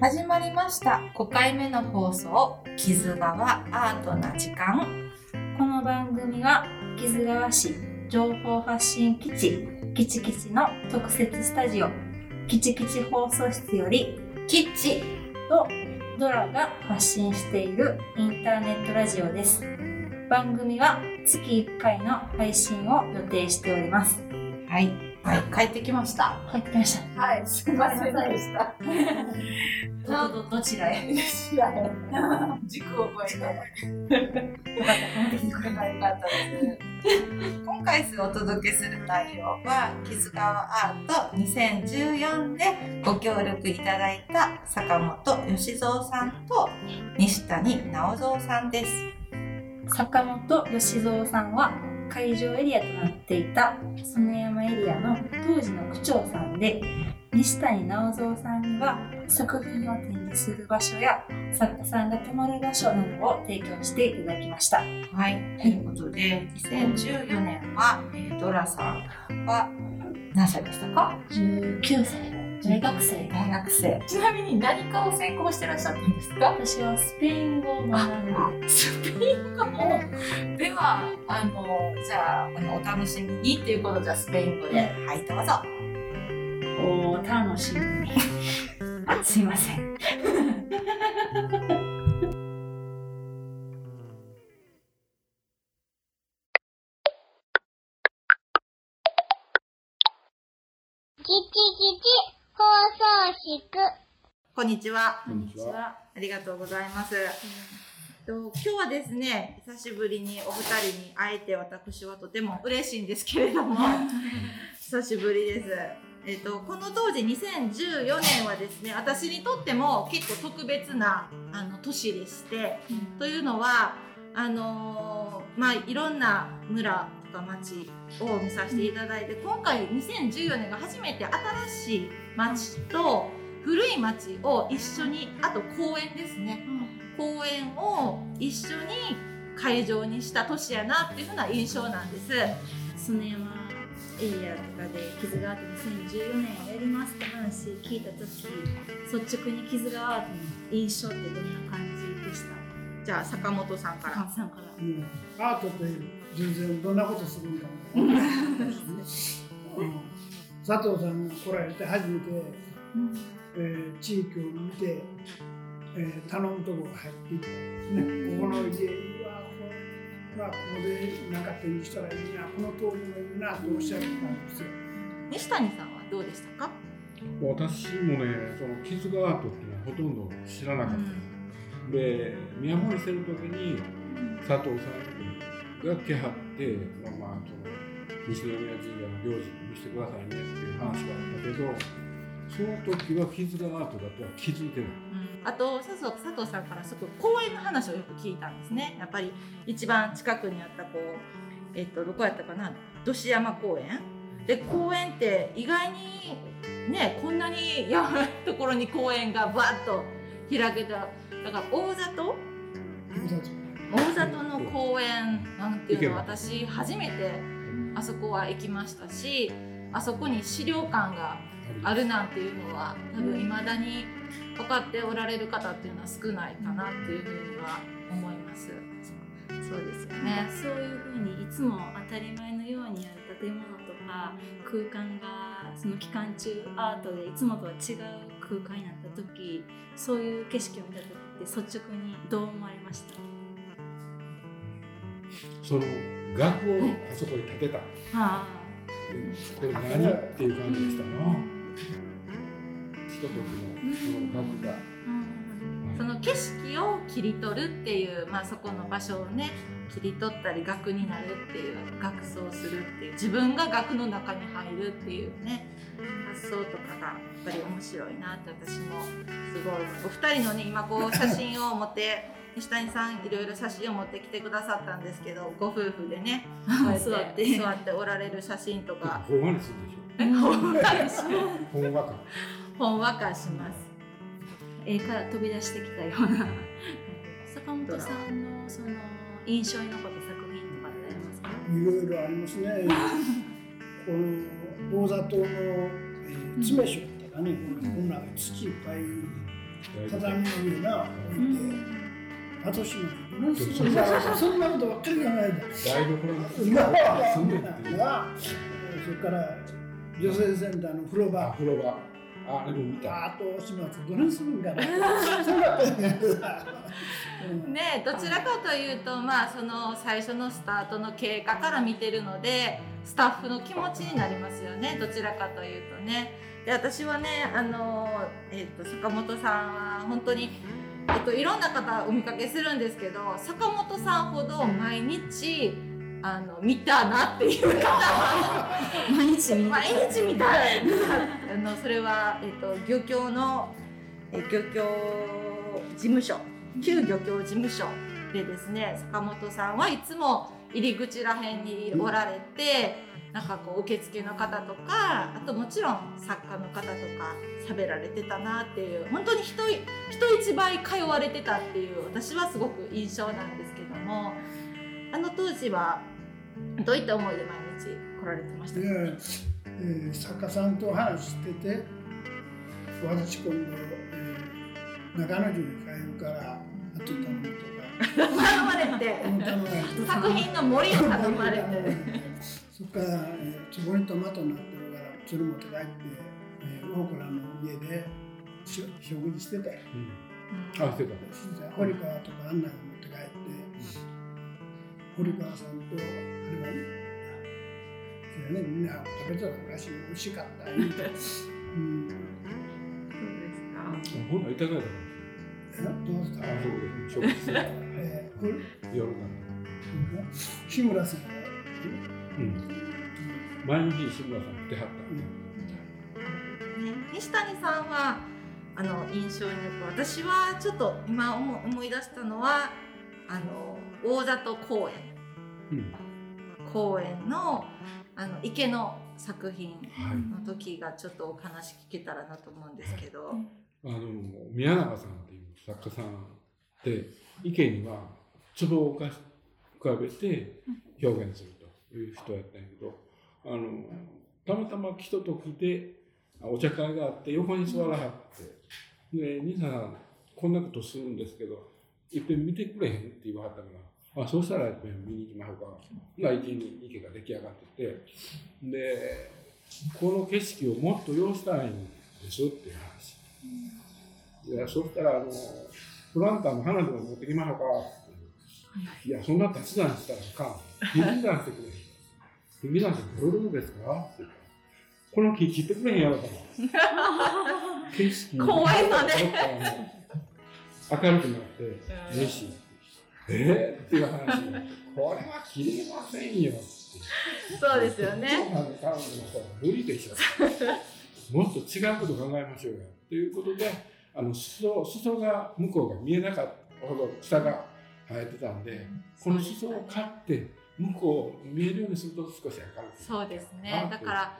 始まりました。5回目の放送「木津川アートな時間。この番組は木津川市情報発信基地キチキチの特設スタジオキチキチ放送室より」キッチ。とドラが発信しているインターネットラジオです。番組は月1回の配信を予定しております。はい、はい、帰ってきました。入ってきました。はいすいませんでした。どどどちらへ？知らへ？ん軸を覚えて。よかった戻ってきてくれたよかったです今回お届けする内容は「木津川アート2014」でご協力いただいた坂本義蔵さんと西谷直蔵さんです。坂本義蔵さんは会場エリアとなっていた園山エリアの当時の区長さんで西谷直蔵さんには作品を展示する場所や作家さんが泊まる場所などを提供していただきました。はい、ということで2014年は、えー、ドラさんは何歳でしたか？19歳大学生。大学生。ちなみに何かを専攻してらっしゃったんですか？私はスペイン語を学んで。スペイン語？ではあのじゃああのお楽しみにっていうことじゃスペイン語で、はいどうぞ。お楽しみに。あすいません。キキキキ放送室こんにちは。こんにちは。ありがとうございます、と今日はですね久しぶりにお二人に会えて私はとても嬉しいんですけれども 久しぶりです。えっとこの当時2014年はですね私にとっても結構特別なあの年でして、うん。というのはあのーまあいろんな村とか町を見させていただいて、今回2014年が初めて新しい町と古い町を一緒にあと公園ですね。公園を一緒に会場にした年やなっていうふうな印象なんです。園山エリアとかで傷があって2014年やりますって話聞いた時率直に傷があっての印象ってどんな感じでした？じゃあ坂本さんから。菅さん。からもうアートって全然どんなことするんだろう。うん。佐藤さんが来られて初めて、えー地域を見て、えー頼むところが入っていってですね、ここの家うわこれはここで何か展示したらいいなこの通りもいいなとおっしゃってたんですよ。西谷さんはどうでしたか？私もねその傷がアートっていうのはほとんど知らなかった、で宮森してる時に佐藤さんが来はって、まあ、まあその西宮神社の行事見せてくださいねっていう話があったけどその時は傷がアートだとは気づいてない。あと佐藤佐藤さんからすごく公園の話をよく聞いたんですね。やっぱり一番近くにあったこうえっとどこやったかな？土師山公園？で公園って意外にねこんなに山のところに公園がバッと開けた。だから大里？大里。の公園なんていうのは私初めてあそこは行きましたしあそこに資料館があるなんていうのは多分いまだに分かっておられる方っていうのは少ないかなっていうふうには思います。そうですよね。そういうふうにいつも当たり前のようにある建物とか空間がその期間中アートでいつもとは違う空間になった時そういう景色を見た時って率直にどう思われました？その額をあそこに建てた。はあ。これ何っていう感じでしたなひとときのその額が。その景色を切り取るっていう、まあ、そこの場所をね切り取ったり額になるっていう額装するっていう自分が額の中に入るっていうね発想とかがやっぱり面白いなって私もすごいお二人のね今こう写真を持って西谷さんいろいろ写真を持ってきてくださったんですけどご夫婦でね 座って。座っておられる写真とか。ほんわりするでしょ。えほんわりしほんわかほんわかします。絵から飛び出してきたような坂本さんのその印象に残った作品とかってありますか？いろいろありますね。この大里の、えー、詰め所だったかね、こんな土いっぱい畳の上な置いて後始末どないするんだそんなことばっかり考え台所に。た住んでっていう。なそれから女性センターの風呂あ場風呂場。あも見た。あと始末どないするんかなね どちらかというとまあその最初のスタートの経過から見てるのでスタッフの気持ちになりますよねどちらかというとね。で私はねあの、えっと坂本さんは本当に、えっといろんな方お見かけするんですけど坂本さんほど毎日あの見たなっていう方は毎日見毎日見たいあのそれは、えっと漁協のえ漁協事務所旧漁協事務所でですね坂本さんはいつも入り口らへんにおられて、なんかこう受付の方とかあともちろん作家の方とか喋られてたなっていう本当に人人一倍通われてたっていう私はすごく印象なんですけどもあの当時はどういった思いで毎日来られてました？か、で、えー作家さんと話してて私今度、えー長野城に帰るからあと頼むとか。頼まれて。作品の森を頼まれて。そっから、えー、そこにトマトになってるからそれ持って帰って、えー、大倉の家でし食事してたよ。うん。あしてた。堀川とかあんなの持って帰って、堀川さんとあれはそれねみん。な食べてた。らしい美味しかった。言うてうんほんならいた。だいた。かえどうした。あそうです食事えー、これ夜な日村さんうん前の日村さん来てはった。うんね、西谷さんはあの印象に残る私はちょっと今思い出した。のはあの大里公園うん公園のあの池の作品はい。の時がちょっとお話聞けたらなと思うんですけど、あの宮永さんっていう作家さんで池には壺を浮か浮かべて表現するという人やったんやけどあのたまたま来た時であお茶会があって横に座らはってで兄さんこんなことするんですけどいっぺん見てくれへんって言わはったからあそうしたら見に行きましょうかが池に池が出来上がっててでこの景色をもっと要したいんですっていう話。いや、そしたら、あの、プランターの花でも持ってきましょうかって。いや、そんな立ち算したらあかん。引き算してくれ。引き算ってどういうことですか？ってこの木切ってくれへんやろかな。景色怖いのねちょっとあの明るくなって、嬉しい。え？ー、っていう話。これは切れませんよ。そうですよね。あの彼女の方は無理でしょ。もっと違うこと考えましょうよ。ということで、あの裾裾が向こうが見えなかったほど下が生えてたんで、この裾を買って向こう見えるようにすると少し明るくそうですなね。るだから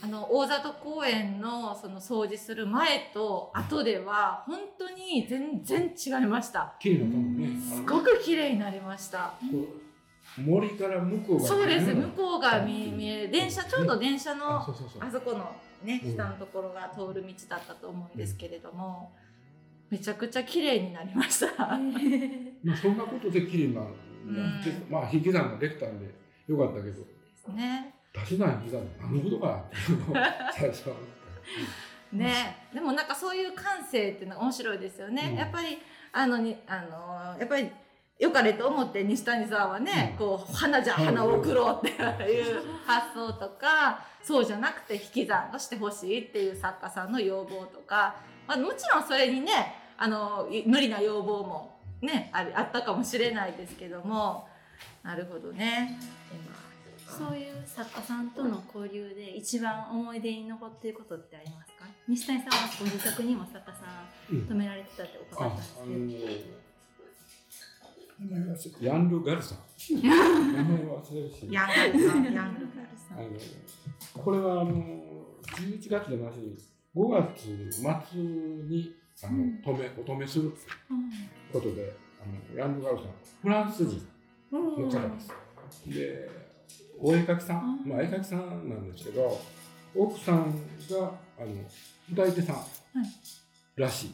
あの大里公園のその掃除する前と後では本当に全然違いました。綺麗なと思うね。すごく綺麗になりました。森から向こうがそうです。向こうが見見える。電車ちょうど電車のあそこのねうん。下のところが通る道だったと思うんですけれども、めちゃくちゃ綺麗になりました。まあそんなことで綺麗になる。うん。でまあ引き算ができたんでよかったけど、ですね。足し算引き算何のことか最初は思った。ね、でもなんかそういう感性っていうのが面白いですよね。うん。やっぱりあのにあのやっぱり良かれと思って西谷さんはね、うん。こう花じゃ花を送ろうっていう発想とか、そうじゃなくて引き算をしてほしいっていう作家さんの要望とか、まあ、もちろんそれにねあのい無理な要望もねありあったかもしれないですけども。なるほどね。そういう作家さんとの交流で一番思い出に残っていることってありますか？西谷さんはご自宅にも作家さんうん止められてたって伺あったんですあけど、ヤンル・ガルさん。名前忘れるし。ヤングルさん、ヤングルさん。あのこれはあの11月じゃなしに5月末にあの止めお止めすることであのヤンル・ガルさんフランス人の方です。でお絵描きさん、まあ、絵描きさんなんですけど奥さんがあの歌い手さんらし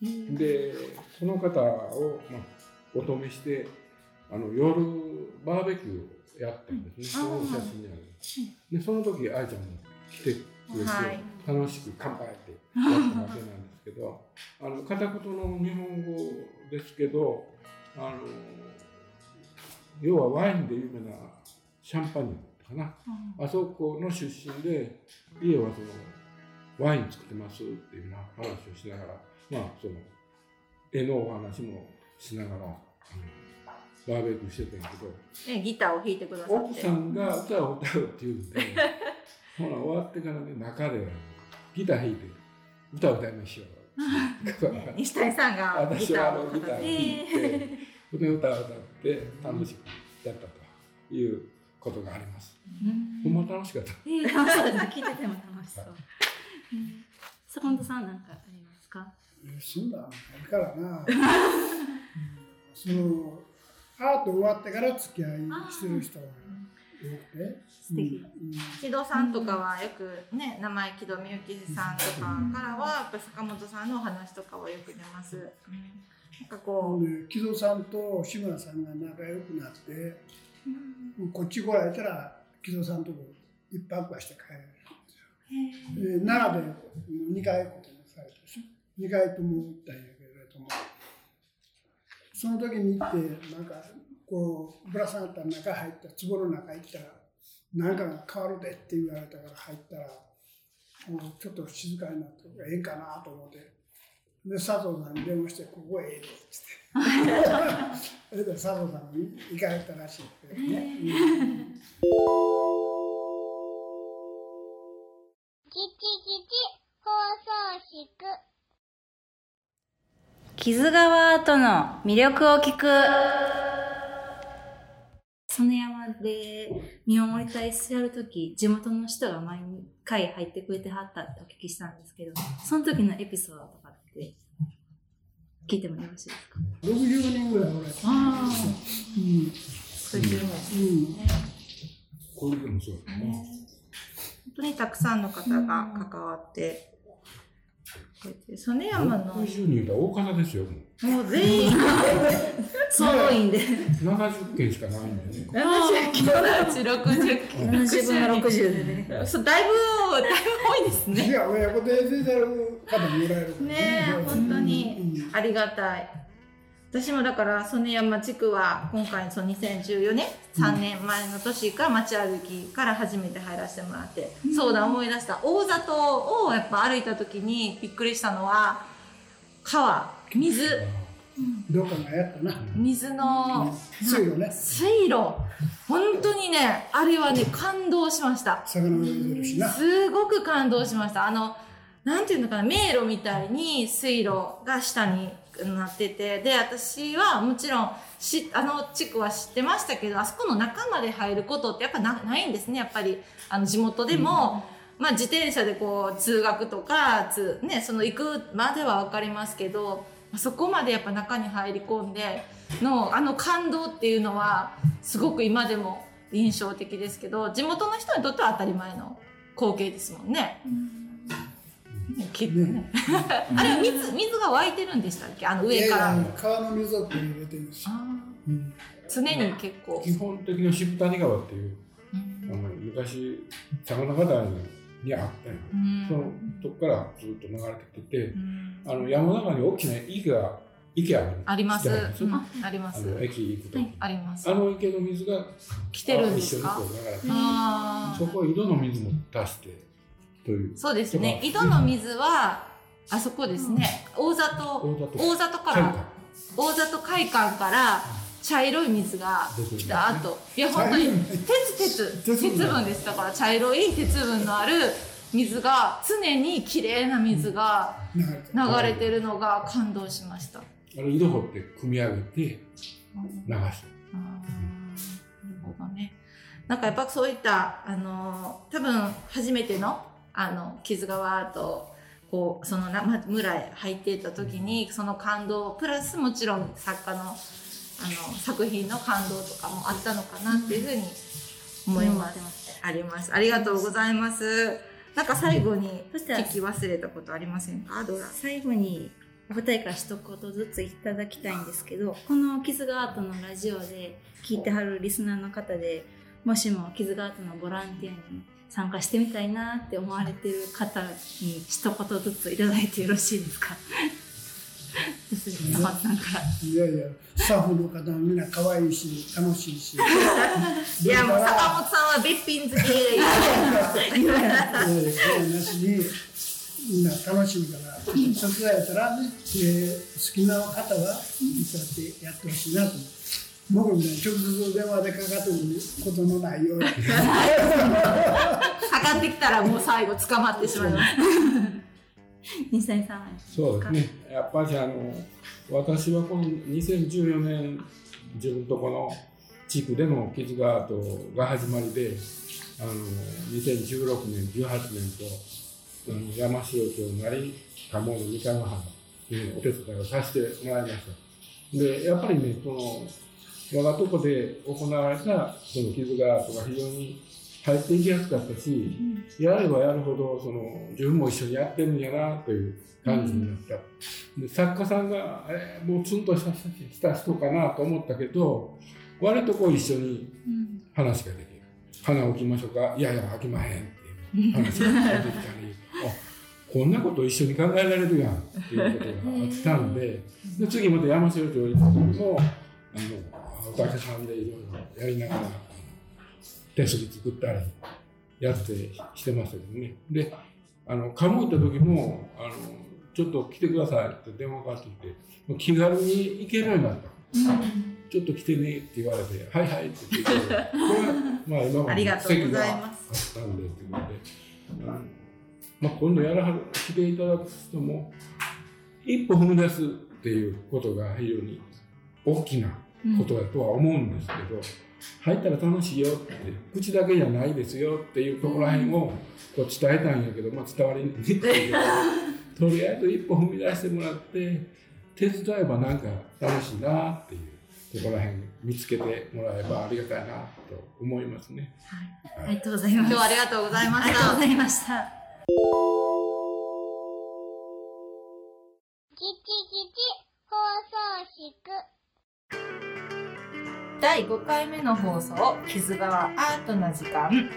い。でその方を、まあ、お止めしてあの夜バーベキューをやったんですね、うん。その写真にある。でその時愛ちゃんも来てくれて、はい。楽しく乾杯ってやったわけなんですけど あの片言の日本語ですけどあの要はワインで有名なシャンパニーかな。あそこの出身で家はそのワイン作ってますっていうような話をしながらまあその絵のお話もしながらあのバーベキューしてたんやけどねギターを弾いてくださって。奥さんが歌を歌うっていうんで ほら終わってからね中でギター弾いて歌を歌いましょうね 西谷さんがギ私はあのギター弾いて歌を歌って楽しくやったということがあります。ほんま楽しかった。えー、楽しそうですね。聞いてても楽しそう。うん坂本さんなんかありますか？そんなんないからなそのアート終わってから付き合いしてる人が多くて素敵。うん木戸さんとかはよくね名前木戸みゆきさんとかからはやっぱ坂本さんのお話とかはよく出ます。うんなんかこう、で木戸さんと志村さんが仲良くなってこっち来られたら木戸さんとこ一泊はして帰るで奈良で2回ことにされたでしょ2回とも行ったんやけれどもその時に行ってなんかこうぶら下がった中入った壺の中行ったら何かが変わるでって言われたから入ったらもうちょっと静かになってええんかなと思ってで佐藤さんに電話して「ここええで」っつって。それで佐藤さんに行かれたらしいけどね、うん。キチキチ放送室木津川アートの魅力を聞く。曽根山で見守り隊してやるとき、地元の人が毎回入ってくれてはったってお聞きしたんですけど、その時のエピソードって聞いてもよろしいですか？60人ぐらいおられた。あうん。そうんこういうのもそうだね。本当にたくさんの方が関わって曽根山の。も60人いたら大方ですよ。もう。う全員。総動員で。70件しかないんでね。70キロのうち60件70分の60でね。そうだいぶだいぶ多いですね。いや親子で出てる方もおられるからねえ本当に。うん。ありがたい私もだから曽根山地区は今回その2014年3年前の年から街歩きから初めて入らせてもらって、そうだ思い出した。大里をやっぱ歩いた時にびっくりしたのは川水。どうかがやったな。水の水。路ね。水路。本当にねあれはね感動しました。魚も出てるしな。すごく感動しました。あの、なんていうのかな、迷路みたいに水路が下になってて、で、私はもちろん、し、あの地区は知ってましたけど、あそこの中まで入ることってやっぱなないんですね、やっぱり。あの、地元でも、まあ自転車でこう、通学とか、つ、ね、その行くまではわかりますけど、そこまでやっぱ中に入り込んでの、あの感動っていうのは、すごく今でも印象的ですけど、地元の人にとっては当たり前の光景ですもんね。きっとね。ね。あれは水、水が湧いてるんでしたっけ？あの上から。いやいや川の水を入れてるんですよ、あうん。ー常に結構。基本的な渋谷川っていう、うん。あの昔、魚ヶ谷にあったよ。うん。そのとこからずっと流れてきててう、ん。あの山の中に大きな池が、池あるあります。あります。あの駅行くとき、あります。あ。の池の水が来てるんですか？そこは井戸の水も出してというあ。そうですね。井戸の水は、あそこですね。大里、大里か海ら、大里会館から茶色い水が来た後。いや、本当に、鉄、鉄、鉄鉄分分です。だから茶色い鉄分のある水が、常に綺麗な水が流れてるのが感動しました。あの井戸掘って汲み上げて流してあーなるほどね。なんかやっぱそういった、あのー多分初めての、あの、木津川アート、こう、そのな、ま、村へ入っていった時に、その感動、プラスもちろん作家の、あの、作品の感動とかもあったのかなっていうふうに思います。あります。ありがとうございます。なんか最後に聞き忘れたことありませんか？ドラ。最後にお二人から一言ずついただきたいんですけどこの傷がアートのラジオで聞いてはるリスナーの方でもしも傷がアートのボランティアに参加してみたいなって思われてる方に一言ずついただいてよろしいですか？いやいや、スタッフの方もみんな可愛いし、楽しいし。いやもう坂本さんはべっぴん好きでいやいやそうなしに、みんな楽しみから、手伝えたらね、えー好きな方は、そうやってやってほしいなと思う。僕みたいに直接電話でかかってくることのないように。かかってきたらもう最後捕まってしまいます。西谷さんはそうですね。やっぱりあの私はこの2014年自分とこの地区での傷がアートが始まりで、あの2016年、18年とあの山城町なり鴨の三河藩にお手伝いをさせてもらいました。で、やっぱりね、その我がとこで行われたその傷がアートが非常に入っていきやすかったし、やればやるほどその自分も一緒にやってるんやなという感じになった、で作家さんが、えーもうツンとしたした人かなと思ったけど割とこう一緒に話ができる。花置きましょうか。いやいや開きまへんっていう話ができたり。あこんなこと一緒に考えられるやんっていうことがあったんでで次また山城町行った時もあのお客さんでいろいろやりながら手すり作ったりやってしてましたけどね。で、あの、カム行った時も、あの、ちょっと来てくださいって電話かかってきて、もう気軽に行けるようになった。ちょっと来てねって言われて、はいはいって言って、これは、まあ 今まありがとうございます席があったんでっていうので、まあ今度やらはる、来ていただく人も、一歩踏み出すっていうことが非常に大きなことだとは思うんですけど、入ったら楽しいよって口だけじゃないですよっていうところらへんをこう伝えたんやけど、まあ、伝わりにくいけどとりあえず一歩踏み出してもらって手伝えばなんか楽しいなっていうところらへん見つけてもらえばありがたいなと思いますね。ありがとうございます。今日はありがとうございました。ありがとうご。ざいました。キチキチ放送室第5回目の放送「傷川アートな時間」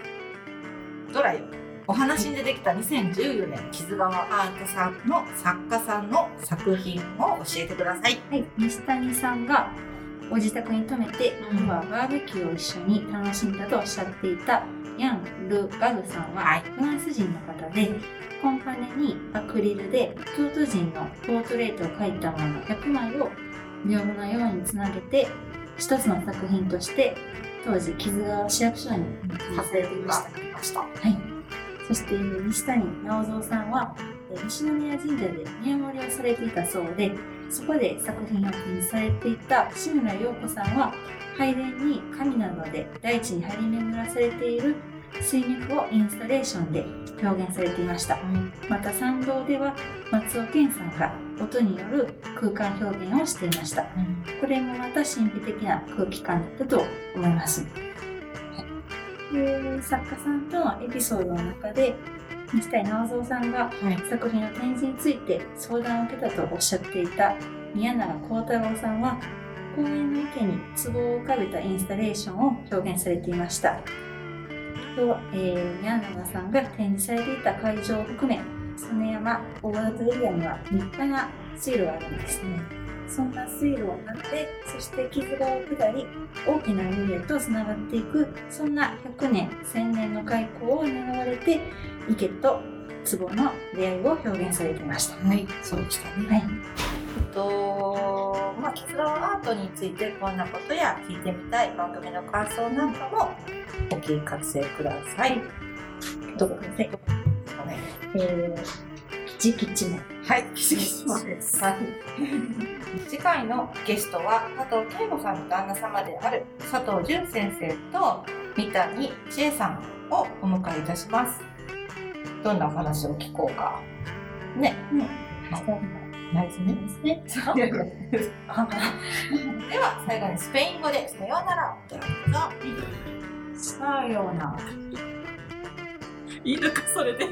ドライお話に出てきた2014年傷川アートさんの作家さんの作品を教えてください。はい、西谷さんがご自宅に泊めて、うん。夜はバーベキューを一緒に楽しんだとおっしゃっていたヤン・ル・ガグさんは、はい。フランス人の方でコンパネにアクリルで京都人のポートレートを描いたもの100枚を屏風のようにつなげて一つの作品として当時木津川市役所にさせていました。はい。そして西谷直蔵さんはえー西宮神社で見守りをされていたそうで、そこで作品を展示されていた志村陽子さんは、拝殿に神などで大地に張り巡らされている水脈をインスタレーションで表現されていました。また参道では松尾健さんが音による空間表現をしていました。これもまた神秘的な空気感だったと思います。で作家さんとのエピソードの中で西谷直蔵さんがはい。作品の展示について相談を受けたとおっしゃっていた宮永幸太郎さんは公園の池に壺を浮かべたインスタレーションを表現されていました。と、えー宮永さんが展示されていた会場を含め曽根山大型エリアには立派な水路があるんですね。そんな水路をなって、そして木津川を下り、大きな海へとつながっていく、そんな100年、1000年の開口を願われて、池と壺の出会いを表現されていました。はい。そうでしたね。はい。えっと、まあ、キツラアートについてこんなことや聞いてみたい番組の感想なんかもお聞かせください。どうぞください。えー、キチキチも。はい、キチキチです。はい。次回のゲストは佐藤圭吾さんの旦那様である佐藤淳先生と三谷千恵さんをお迎えいたします。どんなお話を聞こうか。ね。ね。はいナイスですね。では最後にスペイン語でさようならをどうぞ。さようなら。いいのかそれで。